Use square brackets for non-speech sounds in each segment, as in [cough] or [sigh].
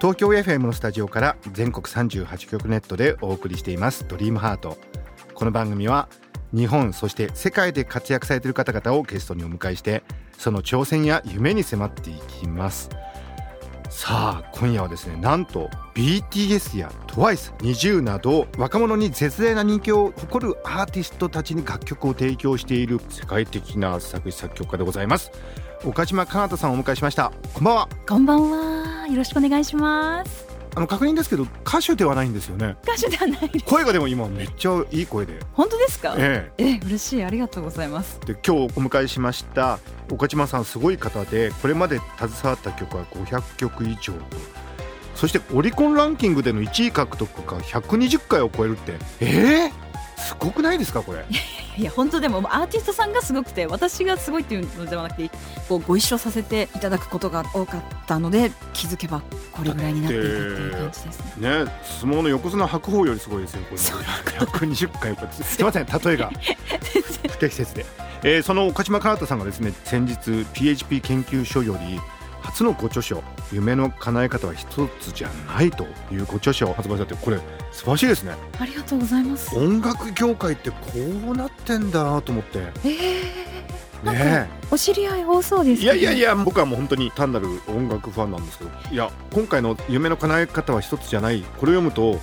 東京 FM のスタジオから全国38局ネットでお送りしています。ドリームハート。この番組は日本そして世界で活躍されている方々をゲストにお迎えしてその挑戦や夢に迫っていきます。さあ今夜はですねなんと BTS や TWICE20 など若者に絶大な人気を誇るアーティストたちに楽曲を提供している世界的な作詞作曲家でございます。岡島かなたさんをお迎えしました。こんばんは。こんばんは。よろしくお願いします。あの確認ですけど歌手ではないんですよね。歌手ではないです。声がでも今めっちゃいい声で。本当ですか？ええ。え嬉しい。ありがとうございます。で今日お迎えしました岡島さんすごい方でこれまで携わった曲は500曲以上と。そしてオリコンランキングでの1位獲得が120回を超えるって。えー、すごくないですかこれ？いや本当でもアーティストさんがすごくて私がすごいっていうのではなくてこうご一緒させていただくことが多かったので気づけばこれぐらいになっていたっていう感じですね。ね相撲の横綱白鵬よりすごいですよこれ120回 [laughs] すみません例えが。[laughs] 不適切で、えー、その岡島かなたさんがですね先日 PHP 研究所より初のご著書「夢の叶え方は一つじゃない」というご著書を発売されてこれ素晴らしいですね。ありがとうございます。音楽業界ってこうなってんだなと思って。ええー、ねお知り合い多そうです、ね、いやいやいや僕はもう本当に単なる音楽ファンなんですけどい。や今回の「夢の叶え方は一つじゃない」これを読むと、はい、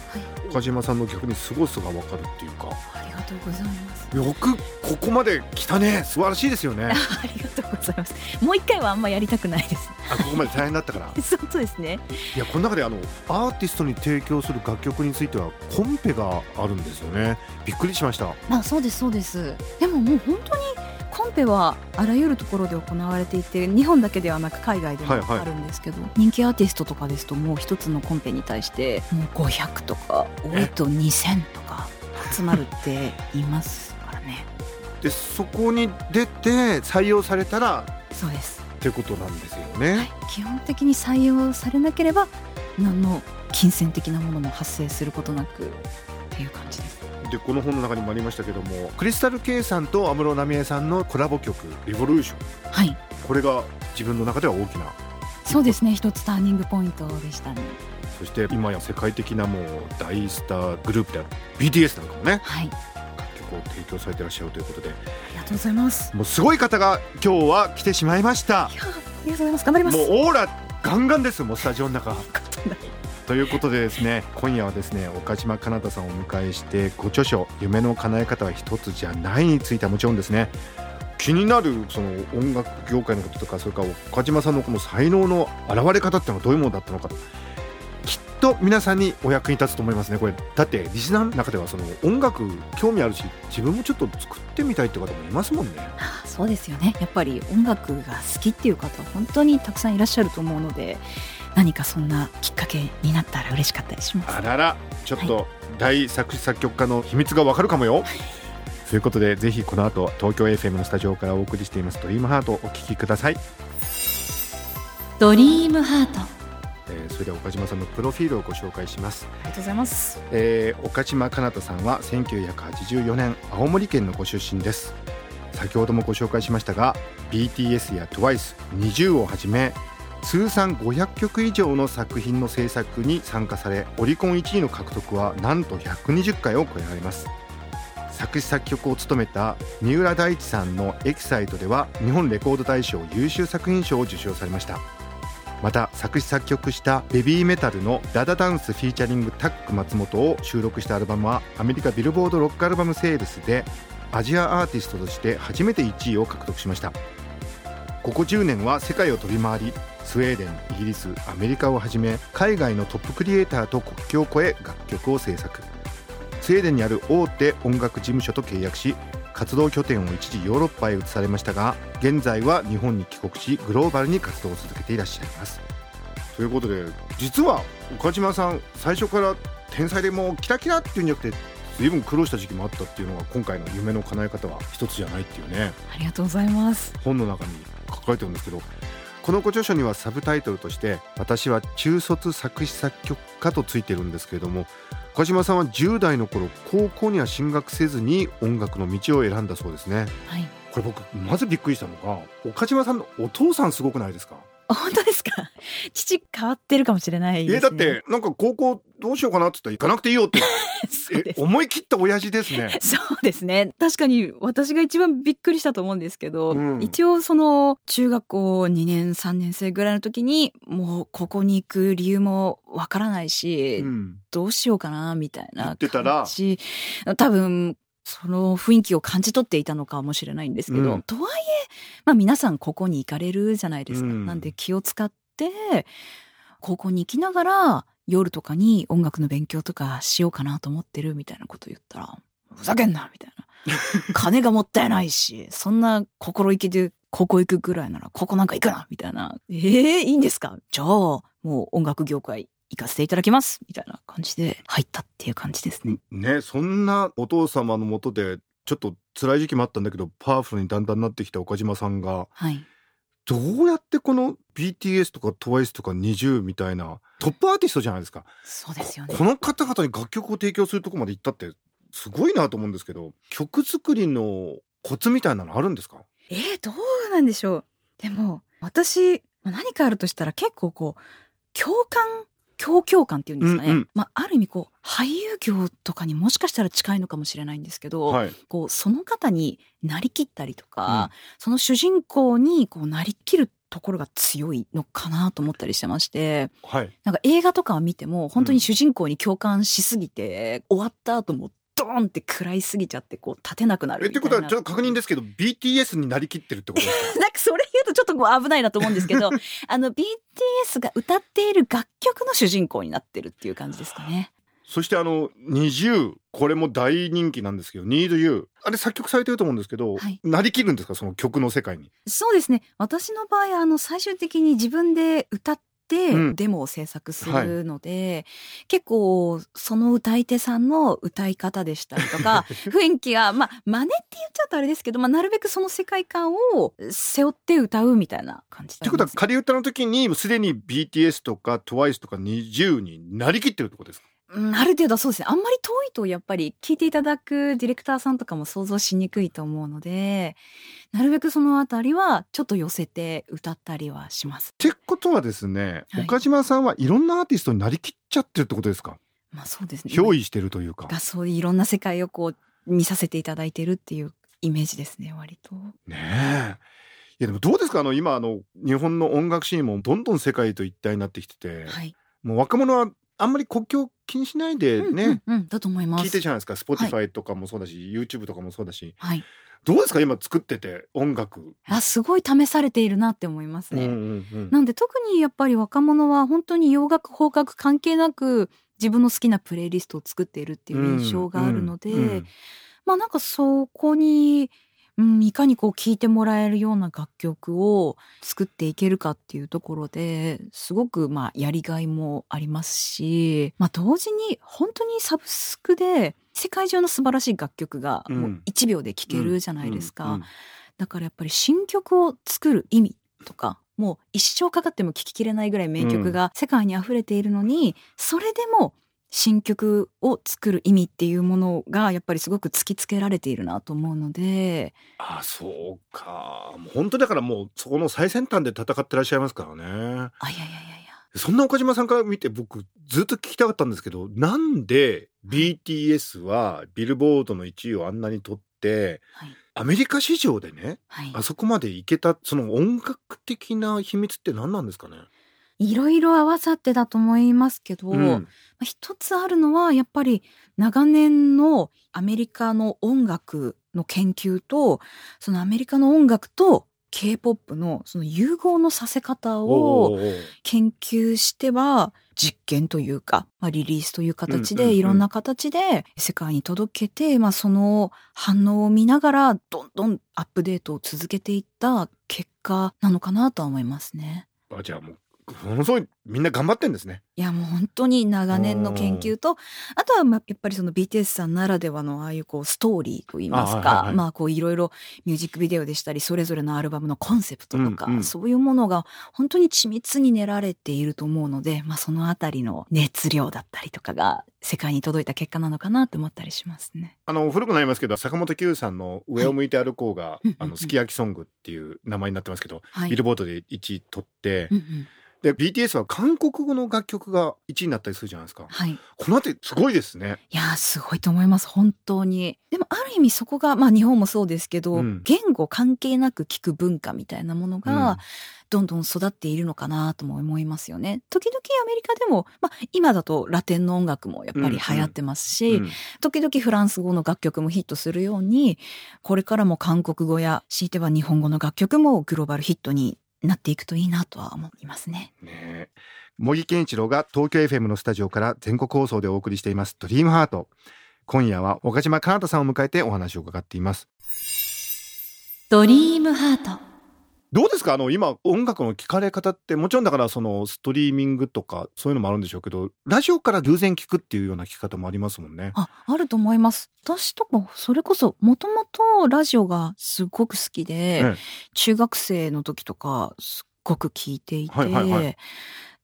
岡島さんの逆に凄さが分かるっていうか。ありがとうございます。よくここまで来たね。素晴らしいですよね。[laughs] ありがとうございます。もう一回はあんまやりたくないです。あここまで大変だったから。[laughs] そうですね。いやこの中であのアーティストに提供する楽曲についてはコンペがあるんですよね。びっくりしました。あそうですそうです。でももう本当にコンペはあらゆるところで行われていて日本だけではなく海外でもあるんですけど、はいはい、人気アーティストとかですともう一つのコンペに対してもう500とか多いと2000とか集まるって言いますからね。[laughs] でそこに出て採用されたらそうです。ってことなんですよね、はい、基本的に採用されなければ何の金銭的なものも発生することなくっていう感じですでこの本の中にもありましたけどもクリスタル K さんと安室奈美恵さんのコラボ曲「リボリューション」はい。これが自分の中では大きな。そうですね。一つターニングポイントでしたね。そして今や世界的なもう大スターグループである BTS なんかもね、はい、楽曲を提供されていらっしゃるということで。ありがとうございます。もうすごい方が今日は来てしまいました。ありがとうございます。頑張ります。もうオーラガンガンですもうスタジオの中ということでですね今夜はですね岡島かなたさんをお迎えしてご著書「夢の叶え方は一つじゃない」についてはもちろんですね気になるその音楽業界のこととかそれから岡島さんのこの才能の現れ方っていうのはどういうものだったのかきっと皆さんにお役に立つと思いますねこれ。だってリスナーの中ではその音楽興味あるし自分もちょっと作ってみたいって方もいますもんね。そうですよね。やっぱり音楽が好きっていう方本当にたくさんいらっしゃると思うので何かそんなきっかけになったら嬉しかったりします？あららちょっと大作詞作曲家の秘密がわかるかもよ、ということでぜひこの後東京 FM のスタジオからお送りしています「ドリームハートお聴きください。ドリームハート。えー、それでは岡島さんのプロフィールをご紹介します。ありがとうございます、えー、岡島かなたさんは1984年青森県のご出身です。先ほどもご紹介しましたが BTS や TWICE20 をはじめ通算500曲以上の作品の制作に参加されオリコン1位の獲得はなんと120回を超えられます。作詞作曲を務めた三浦大知さんの「エキサイト」では日本レコード大賞優秀作品賞を受賞されました。また作詞作曲したベビーメタルの「ダダダンス」フィーチャリングタック松本を収録したアルバムはアメリカビルボードロックアルバムセールスでアジアアーティストとして初めて1位を獲得しました。ここ10年は世界を飛び回りスウェーデンイギリスアメリカをはじめ海外のトップクリエイターと国境を越え楽曲を制作。スウェーデンにある大手音楽事務所と契約し活動拠点を一時ヨーロッパへ移されましたが現在は日本に帰国しグローバルに活動を続けていらっしゃいます。ということで実は岡島さん最初から天才でもうキラキラっていうんじゃなくて随分苦労した時期もあったっていうのが今回の夢の叶え方は一つじゃないっていうね。ありがとうございます。本の中に書かれてるんですけどこのご著書にはサブタイトルとして「私は中卒作詞作曲家」とついてるんですけれども岡島さんは10代の頃高校には進学せずに音楽の道を選んだそうですね、はい、これ僕まずびっくりしたのが岡島さんのお父さんすごくないですか？本当ですか？[laughs] 父変わってるかもしれないです、ね、えだってなんか高校どうしようかなって言ったら行かなくていいよって。[laughs] 思い切った親父ですね。そうですね。確かに私が一番びっくりしたと思うんですけど、うん、一応その中学校2年3年生ぐらいの時にもうここに行く理由もわからないし、うん、どうしようかなみたいな感じ。多分その雰囲気を感じ取っていたのかもしれないんですけど、うん、とはいえ、まあ、皆さんここに行かれるじゃないですか。うん、なんで気を使って高校に行きながら夜とかに音楽の勉強とかしようかなと思ってるみたいなこと言ったらふざけんなみたいな。[laughs] 金がもったいないし、そんな心意気でここ行くぐらいならここなんか行くなみたいな。ええー、いいんですか？じゃあ、もう音楽業界行かせていただきますみたいな感じで入ったっていう感じですね。ねそんなお父様のもとでちょっと辛い時期もあったんだけどパワフルにだんだんなってきた岡島さんが、はい、どうやってこの BTS とか TWICE とか NiziU みたいなトップアーティストじゃないですか。そうですよね。この方々に楽曲を提供するとこまで行ったってすごいなと思うんですけど曲作りのコツみたいなのあるんですか？えー、どうなんでしょう。でも私何かあるとしたら結構こう共感共共感っていうんですかね、うんうん、まあ、ある意味こう俳優業とかにもしかしたら近いのかもしれないんですけど、はい、こうその方になりきったりとか、うん、その主人公にこうなりきるところが強いのかなと思ったりしてまして、はい、なんか映画とかを見ても本当に主人公に共感しすぎて、うん、終わった後もドーンって食らいすぎちゃってこう立てなくなるえってことはちょっと確認ですけど [laughs] BTS になりきってるってことですか？なんかそれ言うとちょっとこう危ないなと思うんですけど [laughs] あの BTS が歌っている楽曲の主人公になってるっていう感じですかね。そしてあの NiziU これも大人気なんですけど Need You あれ作曲されてると思うんですけど、はい、なりきるんですか？その曲の世界に。そうですね。私の場合あの最終的に自分で歌っデモを制作するので、うんはい、結構その歌い手さんの歌い方でしたりとか [laughs] 雰囲気がまあ真似って言っちゃうとあれですけど、まあ、なるべくその世界観を背負って歌うみたいな感じってことは仮歌の時にすでに BTS とか TWICE とか NiziU になりきってるってことですか？ある程度そうですね。あんまり遠いとやっぱり聞いていただくディレクターさんとかも想像しにくいと思うので、なるべくそのあたりはちょっと寄せて歌ったりはします。ってことはですね、はい、岡島さんはいろんなアーティストになりきっちゃってるってことですか？まあそうですね。憑依してるというか。がそういういろんな世界をこう見させていただいてるっていうイメージですね、割と。ねえ。いやでもどうですか？あの今あの日本の音楽シーンもどんどん世界と一体になってきてて、はい、もう若者はあんまり国境気にしないでね、うんうんうん、だと思います。聞いてるじゃないですか。Spotify とかもそうだし、はい、YouTube とかもそうだし、はい、どうですか今作ってて音楽。あすごい試されているなって思いますね、うんうんうん、なんで特にやっぱり若者は本当に洋楽邦楽関係なく自分の好きなプレイリストを作っているっていう印象があるので、うんうんうん、まあなんかそこにうん、いかにこう聴いてもらえるような楽曲を作っていけるかっていうところですごくまあやりがいもありますし、まあ、同時に本当にサブスクで世界中の素晴らしい楽曲がもう1秒で聴けるじゃないですか。だからやっぱり新曲を作る意味とかもう一生かかっても聴ききれないぐらい名曲が世界に溢れているのに、それでも新曲を作る意味っていうものがやっぱりすごく突きつけられているなと思うので。あそうか。もう本当だからもうそこの最先端で戦ってらっしゃいますからね。あいやいやいやいや。そんな岡島さんから見て僕ずっと聞きたかったんですけどなんで BTS はビルボードの1位をあんなに取って、はい、アメリカ市場でね、はい、あそこまでいけたその音楽的な秘密って何なんですかね？いろいろ合わさってだと思いますけど、うん、一つあるのはやっぱり長年のアメリカの音楽の研究とそのアメリカの音楽と K-POP のその融合のさせ方を研究しては実験というか、まあ、リリースという形でいろんな形で世界に届けて、まあ、その反応を見ながらどんどんアップデートを続けていった結果なのかなとは思いますね。あじゃあもうものすごいみんな頑張ってんですね。いやもう本当に長年の研究とあとはまあやっぱりその BTS さんならではのああいうこうストーリーといいますか、はいはい、まあこういろいろミュージックビデオでしたりそれぞれのアルバムのコンセプトとか、うんうん、そういうものが本当に緻密に練られていると思うので、まあ、そのあたりの熱量だったりとかが世界に届いた結果なのかなと思ったりしますね。あの古くなりますけど坂本九さんの「上を向いて歩こうが」はい、あのすき焼きソングっていう名前になってますけど、はい、ビルボードで1位取って。うんうんで BTS は韓国語の楽曲が1位になったりするじゃないですか。はい。この辺りすごいですね。いやすごいと思います本当に。でもある意味そこがまあ日本もそうですけど、うん、言語関係なく聞く文化みたいなものが、うん、どんどん育っているのかなとも思いますよね。時々アメリカでも、まあ、今だとラテンの音楽もやっぱり流行ってますし、うんうん、時々フランス語の楽曲もヒットするようにこれからも韓国語や強いては日本語の楽曲もグローバルヒットになっていくといいなとは思いますね。ね茂木健一郎が東京 FM のスタジオから全国放送でお送りしています「ドリームハート今夜は岡島かなたさんを迎えてお話を伺っています。ドリームハートどうですか？あの今音楽の聴かれ方ってもちろんだからそのストリーミングとかそういうのもあるんでしょうけどラジオから偶然聞くっていうような聞き方もありますもんね。ああると思います。私とかそれこそもともとラジオがすごく好きで、ね、中学生の時とかすっごく聞いていて、はいはいはい、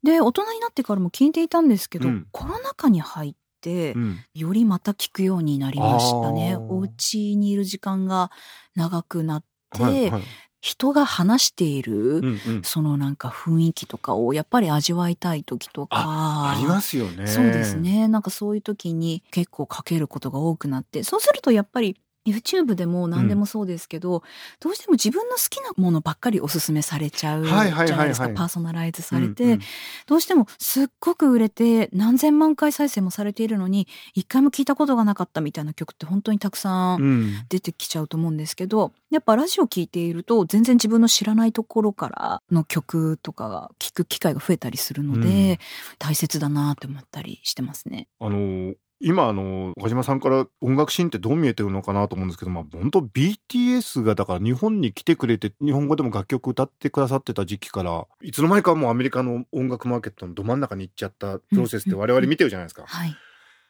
で大人になってからも聞いていたんですけど、うん、コロナ禍に入って、うん、よりまた聞くようになりましたね。お家にいる時間が長くなって、はいはい、人が話している、うんうん、そのなんか雰囲気とかをやっぱり味わいたい時とか。ありますよね。そうですね。なんかそういう時に結構かけることが多くなってそうするとやっぱり YouTube でも何でもそうですけど、うん、どうしても自分の好きなものばっかりおすすめされちゃうじゃないですか、パーソナライズされて、うん。うん、どうしてもすっごく売れて何千万回再生もされているのに一回も聞いたことがなかったみたいな曲って本当にたくさん出てきちゃうと思うんですけど、うん、やっぱラジオ聴いていると全然自分の知らないところからの曲とかが聞く機会が増えたりするので、大切だなって思ったりしてますね。あの今あの岡島さんから音楽シーンってどう見えてるのかなと思うんですけどまあ本当 BTS がだから日本に来てくれて日本語でも楽曲歌ってくださってた時期からいつの間にかもうアメリカの音楽マーケットのど真ん中に行っちゃったプロセスって我々見てるじゃないですか、はい、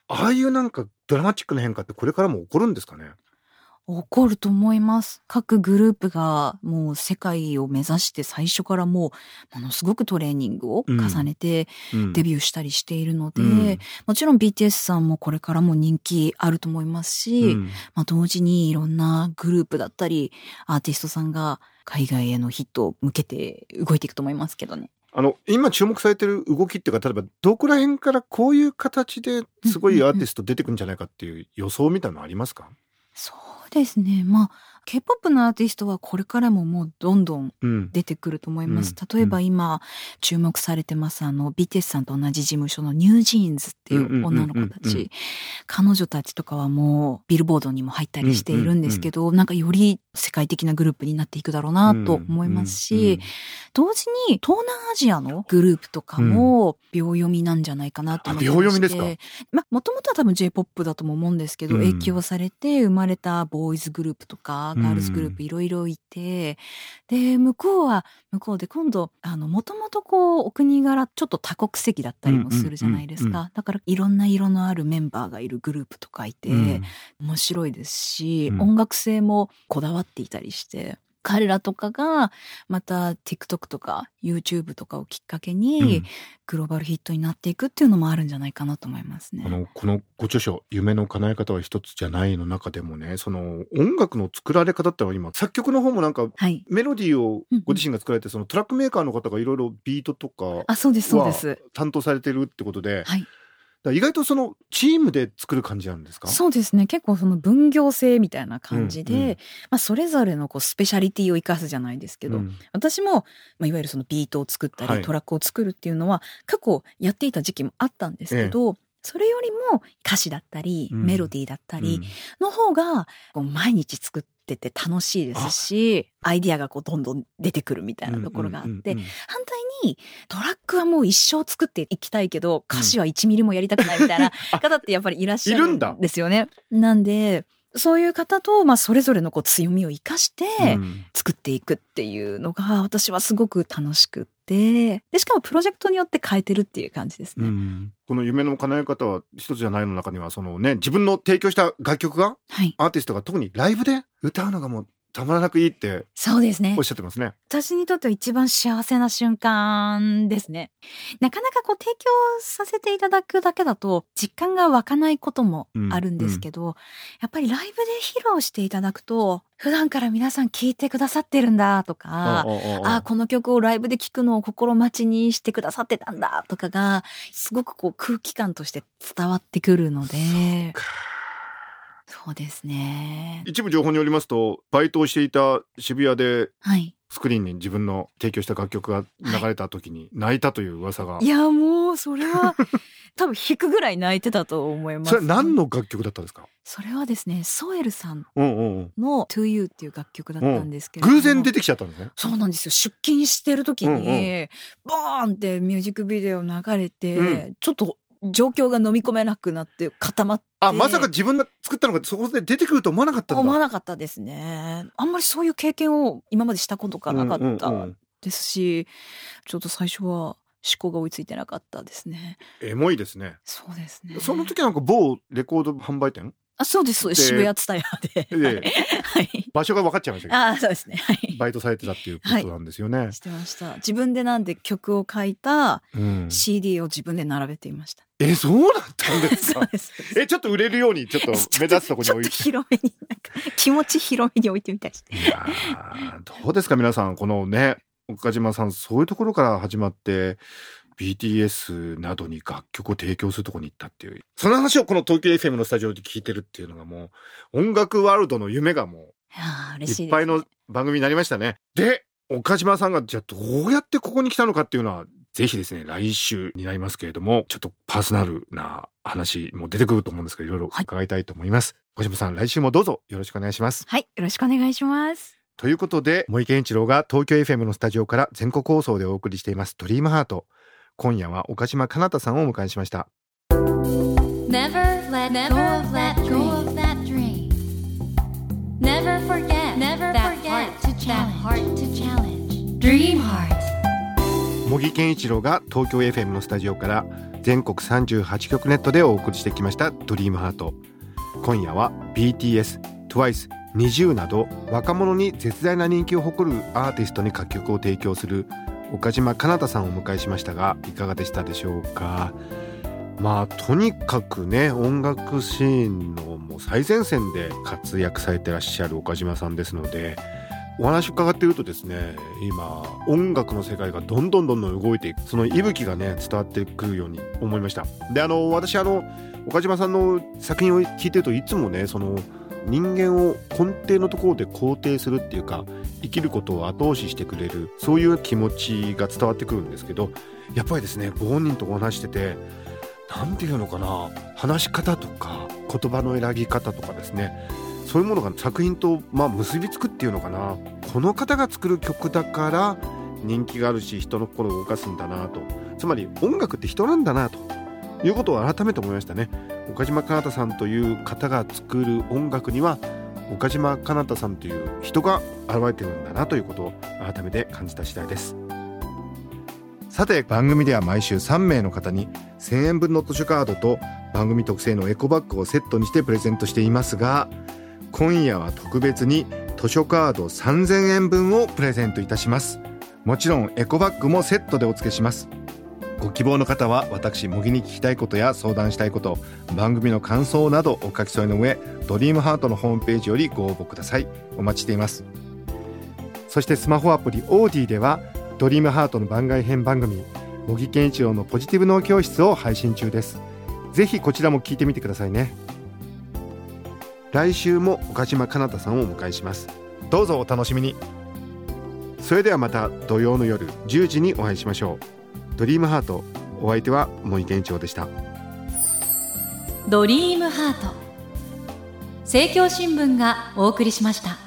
ああいうなんかドラマチックな変化ってこれからも起こるんですかね？起こると思います。各グループがもう世界を目指して最初からもうものすごくトレーニングを重ねてデビューしたりしているので、うん、もちろん BTS さんもこれからも人気あると思いますし、うん、まあ、同時にいろんなグループだったりアーティストさんが海外へのヒットを向けて動いていくと思いますけどね。あの今注目されてる動きっていうか例えばどこら辺からこういう形ですごいアーティスト出てくるんじゃないかっていう予想みたいなのありますか、そうですね。まあ、K-POP のアーティストはこれからももうどんどん出てくると思います。うん、例えば今注目されてますあの BTS さんと同じ事務所の NewJeans っていう女の子たち、彼女たちとかはもうビルボードにも入ったりしているんですけど、なんかより世界的なグループになっていくだろうなと思いますし、同時に東南アジアのグループとかも秒読みなんじゃないかなと思って秒読みですか？まあもともとは多分 J-POP だとも思うんですけど、影響されて生まれたボーイズグループとかガールズグループいろいろいて、で、向こうは向こうで今度、あの、もともとこう、お国柄ちょっと多国籍だったりもするじゃないですか。だからいろんな色のあるメンバーがいるグループとかいて、面白いですし、音楽性もこだわっていたりして、彼らとかがまた TikTok とか YouTube とかをきっかけにグローバルヒットになっていくっていうのもあるんじゃないかなと思いますね。あのこのご著書「夢の叶え方は一つじゃない」の中でもねその音楽の作られ方って今作曲の方もなんか、メロディーをご自身が作られて、そのトラックメーカーの方がいろいろビートとかあそうですそうです担当されてるってことで。はい意外とそのチームで作る感じなんですか？そうですね。結構その分業制みたいな感じで、うんうん、まあ、それぞれのこうスペシャリティを生かすじゃないですけど、うん、私も、まあ、いわゆるそのビートを作ったり、トラックを作るっていうのは過去やっていた時期もあったんですけど、ええ。それよりも歌詞だったり、メロディーだったりの方がこう毎日作ってて楽しいですしアイディアがこうどんどん出てくるみたいなところがあって、反対にトラックはもう一生作っていきたいけど歌詞は1ミリもやりたくないみたいな [laughs] 方ってやっぱりいらっしゃるんですよね。なんでそういう方と、まあ、それぞれのこう強みを生かして作っていくっていうのが私はすごく楽しくって。でしかもプロジェクトによって変えてるっていう感じですね。この夢の叶え方は一つじゃないの中にはそのね自分の提供した楽曲が、はい、アーティストが特にライブで歌うのがもうたまらなくいいってそうですね。おっしゃってますね。私にとっては一番幸せな瞬間ですね。なかなかこう提供させていただくだけだと実感が湧かないこともあるんですけど、うん。うん、やっぱりライブで披露していただくと普段から皆さん聞いてくださってるんだとかあこの曲をライブで聴くのを心待ちにしてくださってたんだとかがすごくこう空気感として伝わってくるので。そうですね。一部情報によりますとバイトをしていた渋谷で、はい、スクリーンに自分の提供した楽曲が流れた時に泣いたという噂が、はい、いやもうそれは [laughs] 多分引くぐらい泣いてたと思います。それ何の楽曲だったんですか？それはですねソエルさんの To You っていう楽曲だったんですけど、偶然出てきちゃったんですね。そうなんですよ。出勤してる時に、うんうん、ボーンってミュージックビデオ流れて、うん、ちょっと状況が飲み込めなくなって固まって。あまさか自分が作ったのがそこで出てくると思わなかった思わなかったですね。あんまりそういう経験を今までしたことがなかったですし、ちょっと最初は思考が追いついてなかったですね。エモいですね。そうですね。その時なんか某レコード販売店あそうです。そうです渋谷ツタヤで、はい、場所が分かっちゃいましたけど。あそうですね、はい、バイトされてたっていうことなんですよね、はい、してました。自分でなんで曲を書いた CD を自分で並べていました、うん、えそうだったんですか？[laughs] えちょっと売れるようにちょっと [laughs] 目立つとこに置いて。広めになんか気持ち広めに置いてみたいですいやどうですか？皆さんこのね岡島さんそういうところから始まって BTS などに楽曲を提供するとこに行ったっていう。その話をこの東京 FM のスタジオで聞いてるっていうのがもう、音楽ワールドの夢がもう、いっぱいの番組になりましたね。で、岡島さんがじゃあどうやってここに来たのかっていうのは、ぜひですね、来週になりますけれども、ちょっとパーソナルな話も出てくると思うんですけど、いろいろ伺いたいと思います。岡島さん、来週もどうぞよろしくお願いします。はい、よろしくお願いします。ということで、森健一郎が東京 FM のスタジオから全国放送でお送りしています、ドリームハート。今夜は岡島かなたさんをお迎えしました Never let go of that dream Never forget Never forget that heart to challenge Dream Heart 茂木健一郎が東京 FM のスタジオから全国38局ネットでお送りしてきました「ドリームハート今夜は BTS、TWICE、NiziU など若者に絶大な人気を誇るアーティストに楽曲を提供する岡島かなたさんをお迎えしましたがいかがでしたでしょうか？まあとにかくね音楽シーンのもう最前線で活躍されてらっしゃる岡島さんですのでお話伺っているとですね今音楽の世界がどんどんどんどん動いていくその息吹がね伝わってくるように思いました。であの私あの岡島さんの作品を聞いてるといつもねその人間を根底のところで肯定するっていうか生きることを後押ししてくれるそういう気持ちが伝わってくるんですけどやっぱりですねご本人とお話してて何て言うのかな話し方とか言葉の選び方とかですねそういうものが作品とまあ結びつくっていうのかなこの方が作る曲だから人気があるし人の心を動かすんだなと。つまり音楽って人なんだなと。いうことを改めて思いましたね。岡島かなたさんという方が作る音楽には岡島かなたさんという人が現れてるんだなということを改めて感じた次第です。さて番組では毎週3名の方に1000円分の図書カードと番組特製のエコバッグをセットにしてプレゼントしていますが今夜は特別に図書カード3000円分をプレゼントいたします。もちろんエコバッグもセットでお付けします。ご希望の方は私模擬に聞きたいことや相談したいこと番組の感想などお書き添えの上ドリームハートのホームページよりご応募ください。お待ちしています。そしてスマホアプリオーディではドリームハートの番外編番組模擬健一郎のポジティブ脳教室を配信中です。ぜひこちらも聞いてみてくださいね。来週も岡島かなたさんをお迎えします。どうぞお楽しみに。それではまた土曜の夜10時にお会いしましょう。ドリームハート。お相手は森健長でした。ドリームハート。政教新聞がお送りしました。